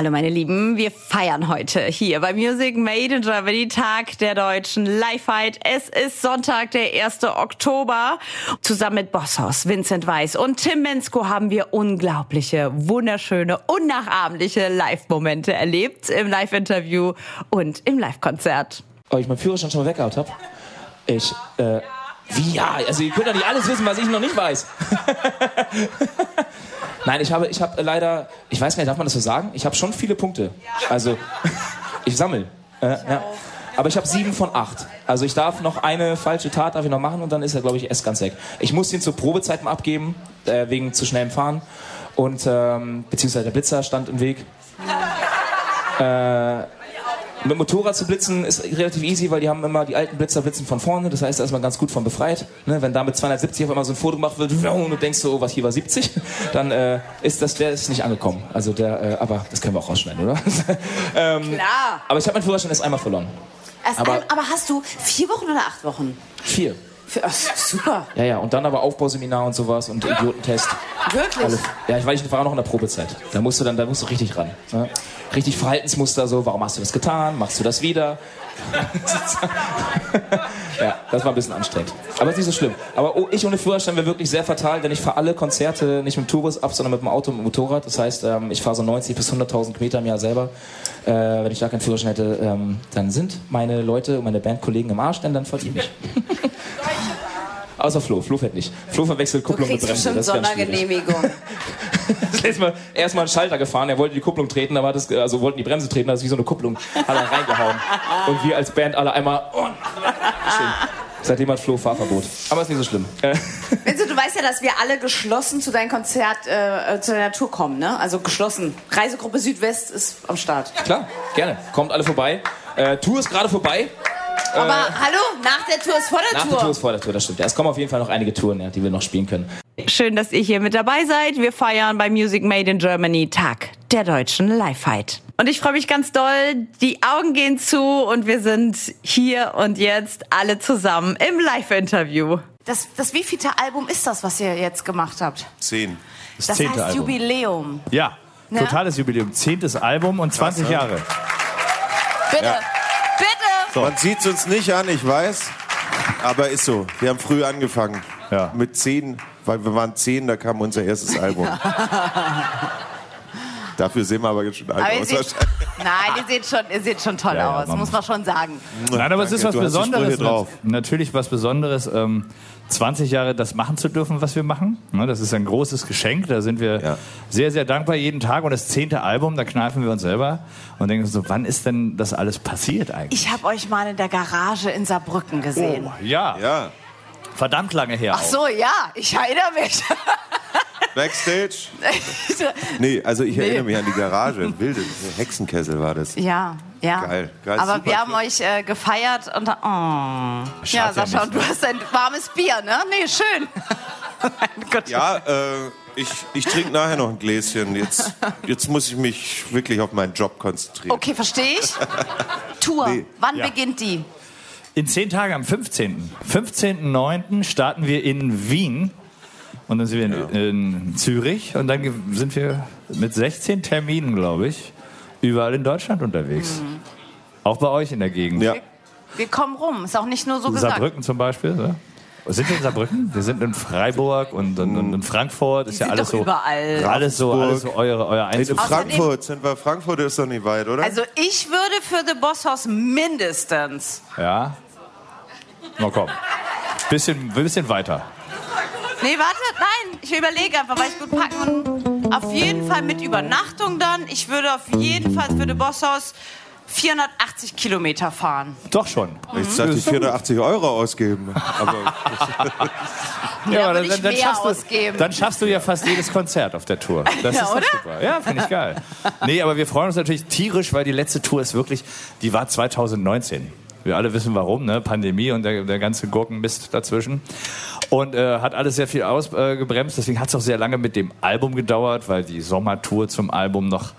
Hallo meine Lieben, wir feiern heute hier bei Music Made in Germany Tag der deutschen Live-Fight. Es ist Sonntag, der 1. Oktober. Zusammen mit Bosshaus, Vincent Weiss und Tim Mensko haben wir unglaubliche, wunderschöne, unnachahmliche Live-Momente erlebt im Live-Interview und im Live-Konzert. Ob ich meinen Führerschein schon mal weggehaut habe? Ich, äh, wie ja? Also ihr könnt doch nicht alles wissen, was ich noch nicht weiß. Nein, ich habe, ich habe leider, ich weiß gar nicht, darf man das so sagen? Ich habe schon viele Punkte. Also, ich sammle. Äh, ja. Aber ich habe sieben von acht. Also ich darf noch eine falsche Tat darf ich noch machen und dann ist er, glaube ich, erst ganz weg. Ich muss ihn zur Probezeit mal abgeben, äh, wegen zu schnellem Fahren. Und, ähm, beziehungsweise der Blitzer stand im Weg. Äh, mit Motorrad zu blitzen ist relativ easy, weil die haben immer die alten Blitzer blitzen von vorne. Das heißt, da ist man ganz gut von befreit. Ne? Wenn da mit 270 auf einmal so ein Foto gemacht wird und du denkst so, oh, was hier war 70, dann äh, ist das der ist nicht angekommen. Also der, äh, aber das können wir auch rausschneiden, oder? ähm, Klar. Aber ich habe meinen Führerschein erst einmal verloren. Erst Aber- ein, aber hast du vier Wochen oder acht Wochen? Vier. Ach, super. Ja, ja. Und dann aber Aufbauseminar und sowas und Idiotentest. Wirklich? Alle, ja, ich, weil ich war auch noch in der Probezeit. Da musst du dann, da musst du richtig ran. Ne? Richtig Verhaltensmuster, so, warum hast du das getan? Machst du das wieder? ja, das war ein bisschen anstrengend. Aber ist nicht so schlimm. Aber oh, ich ohne Führerschein wäre wirklich sehr fatal, denn ich fahre alle Konzerte nicht mit dem Tourbus ab, sondern mit dem Auto und mit dem Motorrad. Das heißt, ähm, ich fahre so 90 bis 100.000 Kilometer im Jahr selber. Äh, wenn ich da keinen Führerschein hätte, ähm, dann sind meine Leute und meine Bandkollegen im Arsch, denn dann verdiene ich. Außer Flo. Flo fährt nicht. Flo verwechselt Du Kupplung mit kriegst Bremse. Das ist. Sondergenehmigung. Das letzte Mal erstmal einen Schalter gefahren, er wollte die Kupplung treten, aber das, also wollten die Bremse treten, da ist wie so eine Kupplung, hat er reingehauen. Und wir als Band alle einmal. Oh. Seitdem hat Flo Fahrverbot. Aber ist nicht so schlimm. Vincent, du weißt ja, dass wir alle geschlossen zu deinem Konzert, äh, zu deiner Tour kommen, ne? Also geschlossen. Reisegruppe Südwest ist am Start. klar, gerne. Kommt alle vorbei. Äh, Tour ist gerade vorbei. Aber hallo, nach der Tour ist vor der Nach Tour. der Tour ist vor der Tour, das stimmt. Ja, es kommen auf jeden Fall noch einige Touren, ja, die wir noch spielen können. Schön, dass ihr hier mit dabei seid. Wir feiern bei Music Made in Germany Tag der deutschen Live-Fight. Und ich freue mich ganz doll. Die Augen gehen zu und wir sind hier und jetzt alle zusammen im Live-Interview. Das, das wievielte Album ist das, was ihr jetzt gemacht habt? Zehn. Das, Das zehnte heißt Album. Jubiläum. Ja, Ja? totales Jubiläum. Zehntes Album und 20 ne? Jahre. Bitte, Ja. So. Man sieht es uns nicht an, ich weiß. Aber ist so. Wir haben früh angefangen. Ja. Mit zehn, weil wir waren zehn, da kam unser erstes Album. Dafür sehen wir aber jetzt schon alt Aber ihr aus. seht, nein, ihr seht schon, ihr seht schon toll Ja, ja, aus, man muss man schon sagen. Nein, aber es ist was Danke, Besonderes. Drauf. Natürlich was Besonderes, ähm, 20 Jahre das machen zu dürfen, was wir machen. Ne, Das ist ein großes Geschenk. Da sind wir Ja. sehr, sehr dankbar jeden Tag. Und das zehnte Album, da kneifen wir uns selber und denken so, wann ist denn das alles passiert eigentlich? Ich habe euch mal in der Garage in Saarbrücken gesehen. Ja, Ja, verdammt lange her. Ach so, ja, ich erinnere mich. Backstage. Nee, also ich erinnere mich an die Garage. Wilde Hexenkessel war das. ja, ja. Geil, geil, Aber wir haben euch äh, gefeiert und oh. Ja, ja Sascha, nicht, und du hast ein warmes Bier, ne? Nee, schön. Ja, äh, ich, ich trinke nachher noch ein Gläschen. Jetzt, jetzt muss ich mich wirklich auf meinen Job konzentrieren. Okay, verstehe ich. Tour, Nee. wann Ja. beginnt die? In zehn Tagen, am 15. 15.09. starten wir in Wien. Und dann sind wir in, in Zürich. Und dann sind wir mit 16 Terminen, glaube ich, überall in Deutschland unterwegs. Auch bei euch in der Gegend. Ja. Wir kommen rum, ist auch nicht nur so gesagt. Saarbrücken zum Beispiel. Ne? Sind wir in Saarbrücken? Wir sind in Freiburg und, und, und in Frankfurt. Ist Die ja sind alles doch so. überall. Alles so, alles so eure, euer In Einzug. Frankfurt sind wir. Frankfurt ist doch nicht weit, oder? Also ich würde für The Boss House mindestens. Ja. Na komm. Bisschen, bisschen weiter. Nee, warte, nein, ich überlege einfach, weil ich gut packen und auf jeden Fall mit Übernachtung dann. Ich würde auf jeden Fall für The Boss House 480 Kilometer fahren. Doch schon. ich dachte, 480 Euro ausgeben. Aber Ja, aber würde ich mehr schaffst ausgeben. Du, dann schaffst du ja fast jedes Konzert auf der Tour. Das Ja, ist doch oder? super. Ja, finde ich geil. Nee, aber wir freuen uns natürlich tierisch, weil die letzte Tour ist wirklich, die war 2019. Wir alle wissen warum, ne? Pandemie und der, der ganze Gurkenmist dazwischen. Und äh, hat alles sehr viel ausgebremst. Deswegen hat es auch sehr lange mit dem Album gedauert, weil die Sommertour zum Album noch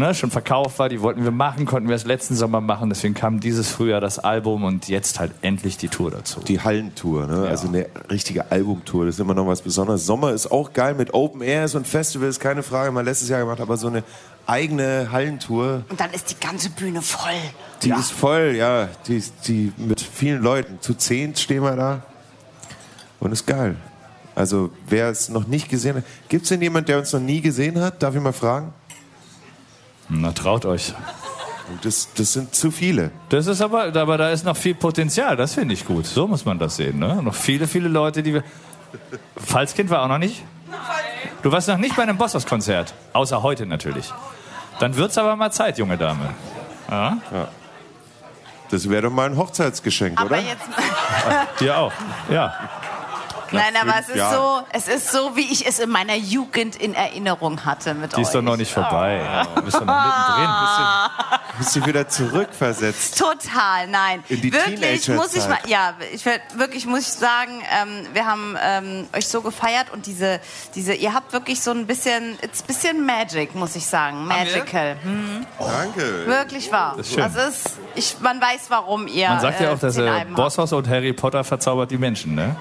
ne, schon verkauft war. Die wollten wir machen, konnten wir es letzten Sommer machen. Deswegen kam dieses Frühjahr das Album und jetzt halt endlich die Tour dazu. Die Hallentour, ne? Ja. also eine richtige Albumtour. Das ist immer noch was Besonderes. Sommer ist auch geil mit Open Air, so ein Festival ist keine Frage. Mal letztes Jahr gemacht, aber so eine eigene Hallentour. Und dann ist die ganze Bühne voll. Die ja. ist voll, ja. Die, die mit vielen Leuten. Zu zehn stehen wir da. Und ist geil. Also wer es noch nicht gesehen hat. Gibt es denn jemand, der uns noch nie gesehen hat? Darf ich mal fragen? Na, traut euch. Das, das sind zu viele. Das ist aber, aber da ist noch viel Potenzial. Das finde ich gut. So muss man das sehen. Ne? Noch viele, viele Leute, die wir. Falschkind war auch noch nicht? Du warst noch nicht bei einem Bossos-Konzert. Außer heute natürlich. Dann wird es aber mal Zeit, junge Dame. Ja? ja. Das wäre doch mal ein Hochzeitsgeschenk, aber oder? Jetzt Dir auch. Ja. Nein, aber es ist, so, es ist so, wie ich es in meiner Jugend in Erinnerung hatte mit Die ist euch. doch noch nicht vorbei. Oh. Du bist doch noch mittendrin. Bist du, bist du wieder zurückversetzt? Total, nein. In die wirklich muss ich mal, ja, ich, wirklich muss ich sagen, ähm, wir haben ähm, euch so gefeiert und diese, diese, ihr habt wirklich so ein bisschen, it's bisschen Magic, muss ich sagen, magical. Hm. Oh. Danke. Wirklich wahr. Das ist schön. Also ist, ich, man weiß, warum ihr. Man sagt ja auch, äh, dass äh, Bosshaus und Harry Potter verzaubert die Menschen, ne?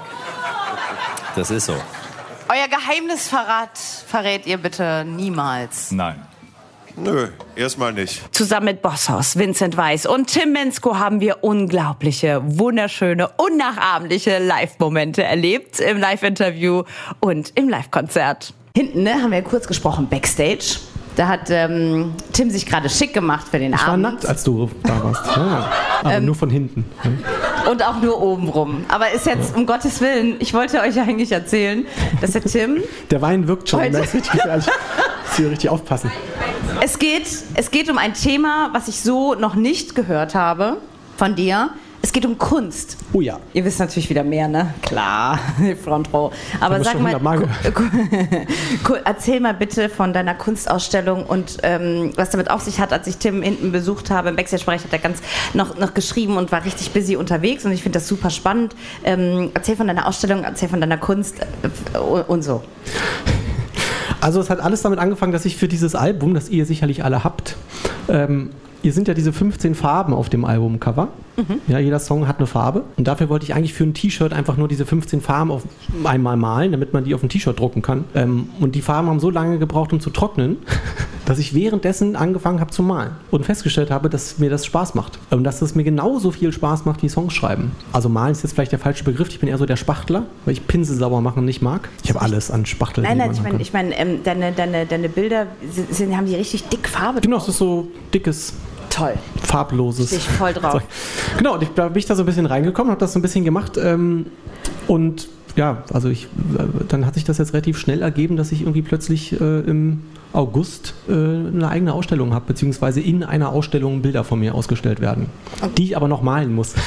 Das ist so. Euer Geheimnis verrat, verrät ihr bitte niemals. Nein. Nö, erstmal nicht. Zusammen mit Bosshaus, Vincent Weiss und Tim Mensko haben wir unglaubliche, wunderschöne, unnachahmliche Live-Momente erlebt im Live-Interview und im Live-Konzert. Hinten ne, haben wir kurz gesprochen, Backstage. Da hat ähm, Tim sich gerade schick gemacht für den ich Abend. Ich war nackt, als du da warst. Ja, aber ähm, nur von hinten. Und auch nur oben rum. Aber ist jetzt, um Gottes Willen, ich wollte euch ja eigentlich erzählen, dass der Tim... der Wein wirkt schon. Heute richtig gefährlich. hier richtig aufpassen. Es geht, es geht um ein Thema, was ich so noch nicht gehört habe von dir. Es geht um Kunst. Oh ja. Ihr wisst natürlich wieder mehr, ne? Klar, Front Row. Aber sag mal, mal erzähl mal bitte von deiner Kunstausstellung und ähm, was damit auf sich hat. Als ich Tim hinten besucht habe im Backstage-Bereich, hat er ganz noch, noch geschrieben und war richtig busy unterwegs und ich finde das super spannend. Ähm, erzähl von deiner Ausstellung, erzähl von deiner Kunst äh, und so. Also es hat alles damit angefangen, dass ich für dieses Album, das ihr sicherlich alle habt, ähm, Ihr sind ja diese 15 Farben auf dem Albumcover. Mhm. Ja, jeder Song hat eine Farbe. Und dafür wollte ich eigentlich für ein T-Shirt einfach nur diese 15 Farben auf einmal malen, damit man die auf ein T-Shirt drucken kann. Ähm, und die Farben haben so lange gebraucht, um zu trocknen, dass ich währenddessen angefangen habe zu malen und festgestellt habe, dass mir das Spaß macht. Und dass es mir genauso viel Spaß macht wie Songs schreiben. Also malen ist jetzt vielleicht der falsche Begriff. Ich bin eher so der Spachtler, weil ich Pinsel sauber machen nicht mag. Ich habe alles an Spachteln. Nein, nein, ich meine, ich mein, ähm, deine, deine, deine Bilder sind, haben die richtig dick Farbe. Genau, es ist so dickes Toll. Farbloses. Ich voll drauf. Genau, da bin ich da so ein bisschen reingekommen, habe das so ein bisschen gemacht ähm, und ja, also ich, äh, dann hat sich das jetzt relativ schnell ergeben, dass ich irgendwie plötzlich äh, im August äh, eine eigene Ausstellung habe, beziehungsweise in einer Ausstellung Bilder von mir ausgestellt werden, die ich aber noch malen muss.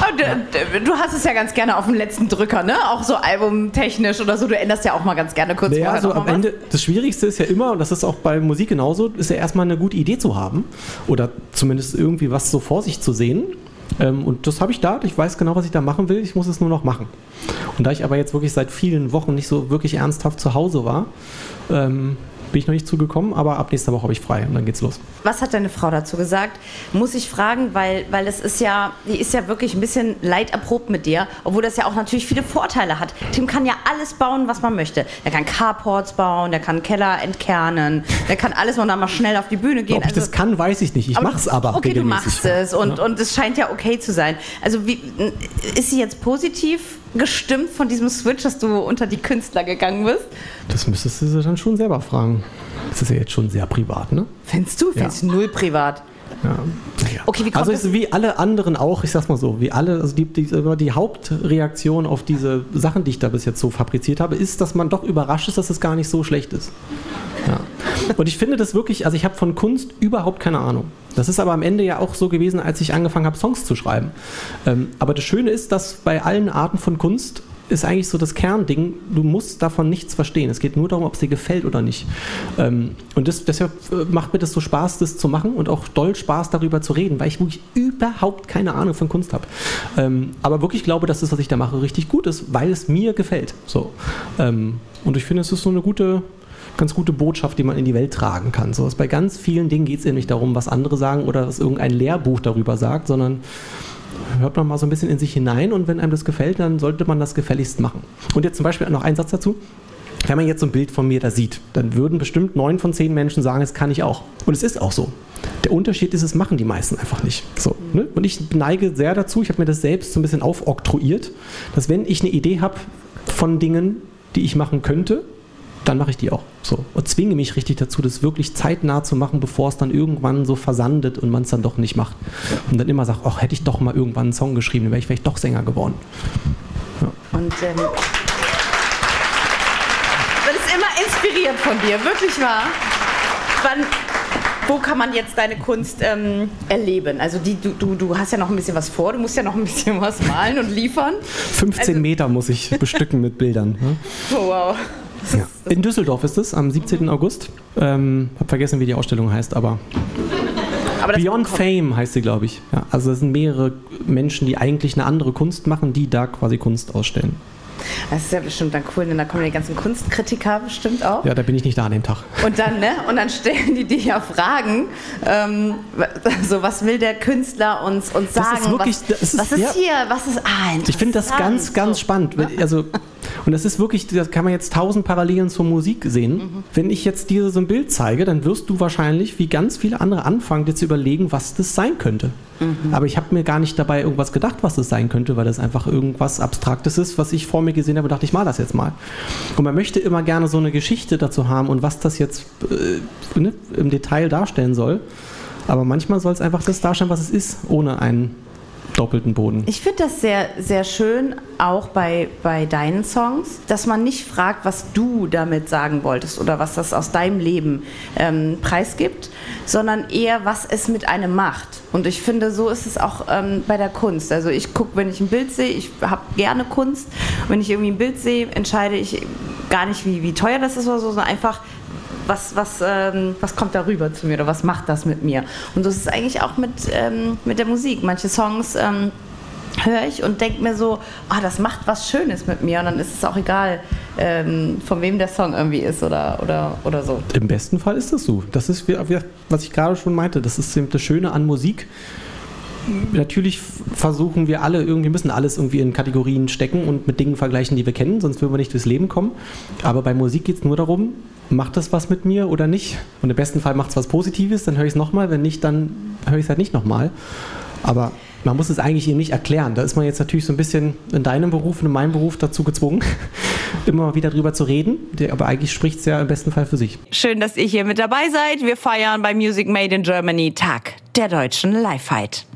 du, du, hast es ja ganz gerne auf dem letzten Drücker, ne? Auch so albumtechnisch oder so. Du änderst ja auch mal ganz gerne kurz naja, vorher. Also am Ende, das Schwierigste ist ja immer, und das ist auch bei Musik genauso, ist ja erstmal eine gute Idee zu haben. Oder zumindest irgendwie was so vor sich zu sehen. Ähm, und das habe ich da. Ich weiß genau, was ich da machen will. Ich muss es nur noch machen. Und da ich aber jetzt wirklich seit vielen Wochen nicht so wirklich ernsthaft zu Hause war, ähm, bin ich noch nicht zugekommen, aber ab nächster Woche habe ich frei und dann geht's los. Was hat deine Frau dazu gesagt? Muss ich fragen, weil, weil es ist ja, die ist ja wirklich ein bisschen leiderprobt mit dir, obwohl das ja auch natürlich viele Vorteile hat. Tim kann ja alles bauen, was man möchte. Er kann Carports bauen, der kann Keller entkernen, der kann alles und dann mal schnell auf die Bühne gehen. Ob ich also, das kann, weiß ich nicht. Ich mache es aber. Okay, du machst es und, ja. und es scheint ja okay zu sein. Also wie, ist sie jetzt positiv gestimmt von diesem Switch, dass du unter die Künstler gegangen bist? Das müsstest du sie dann schon selber fragen. Das ist ja jetzt schon sehr privat, ne? Findest du? Findest ja. null privat? Ja. Okay, wie kommt also ist wie alle anderen auch, ich sag's mal so, wie alle, also die, die, die, Hauptreaktion auf diese Sachen, die ich da bis jetzt so fabriziert habe, ist, dass man doch überrascht ist, dass es gar nicht so schlecht ist. Ja. Und ich finde das wirklich, also ich habe von Kunst überhaupt keine Ahnung. Das ist aber am Ende ja auch so gewesen, als ich angefangen habe, Songs zu schreiben. Ähm, aber das Schöne ist, dass bei allen Arten von Kunst ist eigentlich so das Kernding, du musst davon nichts verstehen. Es geht nur darum, ob es dir gefällt oder nicht. Ähm, und das, deshalb äh, macht mir das so Spaß, das zu machen und auch doll Spaß darüber zu reden, weil ich wirklich überhaupt keine Ahnung von Kunst habe. Ähm, aber wirklich glaube, dass das, was ich da mache, richtig gut ist, weil es mir gefällt. So. Ähm, und ich finde, es ist so eine gute, ganz gute Botschaft, die man in die Welt tragen kann. So, bei ganz vielen Dingen geht es ja nicht darum, was andere sagen oder was irgendein Lehrbuch darüber sagt, sondern hört man mal so ein bisschen in sich hinein und wenn einem das gefällt, dann sollte man das gefälligst machen. Und jetzt zum Beispiel noch ein Satz dazu. Wenn man jetzt so ein Bild von mir da sieht, dann würden bestimmt neun von zehn Menschen sagen, das kann ich auch. Und es ist auch so. Der Unterschied ist, es machen die meisten einfach nicht. So, ne? Und ich neige sehr dazu, ich habe mir das selbst so ein bisschen aufoktroyiert, dass wenn ich eine Idee habe von Dingen, die ich machen könnte, dann mache ich die auch. So. Und zwinge mich richtig dazu, das wirklich zeitnah zu machen, bevor es dann irgendwann so versandet und man es dann doch nicht macht. Und dann immer sagt, ach, hätte ich doch mal irgendwann einen Song geschrieben, dann wäre ich vielleicht doch Sänger geworden. Ja. Und ähm, man ist immer inspiriert von dir, wirklich wahr. Wann, wo kann man jetzt deine Kunst ähm, erleben? Also die, du, du, du hast ja noch ein bisschen was vor, du musst ja noch ein bisschen was malen und liefern. 15 also, Meter muss ich bestücken mit Bildern. Ne? Oh, wow. Ja. In Düsseldorf ist es, am 17. August. Ähm, hab vergessen, wie die Ausstellung heißt, aber. aber Beyond Fame heißt sie, glaube ich. Ja, also es sind mehrere Menschen, die eigentlich eine andere Kunst machen, die da quasi Kunst ausstellen. Das ist ja bestimmt dann cool, denn da kommen die ganzen Kunstkritiker bestimmt auch. Ja, da bin ich nicht da an dem Tag. Und dann, ne? Und dann stellen die dir ja Fragen. Ähm, so, was will der Künstler uns, uns sagen? Das ist wirklich, was, ist, was ist ja, hier? Was ist ah, Ich finde das ganz, ganz so. spannend. Also und das ist wirklich, das kann man jetzt tausend Parallelen zur Musik sehen. Mhm. Wenn ich jetzt dir so ein Bild zeige, dann wirst du wahrscheinlich, wie ganz viele andere, anfangen, dir zu überlegen, was das sein könnte. Mhm. Aber ich habe mir gar nicht dabei irgendwas gedacht, was das sein könnte, weil das einfach irgendwas Abstraktes ist, was ich vor mir gesehen habe und dachte, ich mal das jetzt mal. Und man möchte immer gerne so eine Geschichte dazu haben und was das jetzt äh, ne, im Detail darstellen soll. Aber manchmal soll es einfach das darstellen, was es ist, ohne einen doppelten Boden. Ich finde das sehr, sehr schön, auch bei, bei deinen Songs, dass man nicht fragt, was du damit sagen wolltest oder was das aus deinem Leben ähm, preisgibt, sondern eher, was es mit einem macht. Und ich finde, so ist es auch ähm, bei der Kunst. Also ich gucke, wenn ich ein Bild sehe, ich habe gerne Kunst. Wenn ich irgendwie ein Bild sehe, entscheide ich gar nicht, wie, wie teuer das ist oder so, sondern einfach, was, was, ähm, was kommt darüber zu mir oder was macht das mit mir? Und so ist eigentlich auch mit, ähm, mit der Musik. Manche Songs ähm, höre ich und denke mir so, oh, das macht was Schönes mit mir und dann ist es auch egal, ähm, von wem der Song irgendwie ist oder, oder, oder so. Im besten Fall ist das so. Das ist, was ich gerade schon meinte, das ist das Schöne an Musik natürlich versuchen wir alle irgendwie, müssen alles irgendwie in Kategorien stecken und mit Dingen vergleichen, die wir kennen, sonst würden wir nicht durchs Leben kommen. Aber bei Musik geht es nur darum, macht das was mit mir oder nicht? Und im besten Fall macht es was Positives, dann höre ich es nochmal, wenn nicht, dann höre ich es halt nicht nochmal. Aber man muss es eigentlich eben nicht erklären. Da ist man jetzt natürlich so ein bisschen in deinem Beruf und in meinem Beruf dazu gezwungen, immer wieder drüber zu reden. Aber eigentlich spricht es ja im besten Fall für sich. Schön, dass ihr hier mit dabei seid. Wir feiern bei Music Made in Germany Tag der deutschen Live-Fight.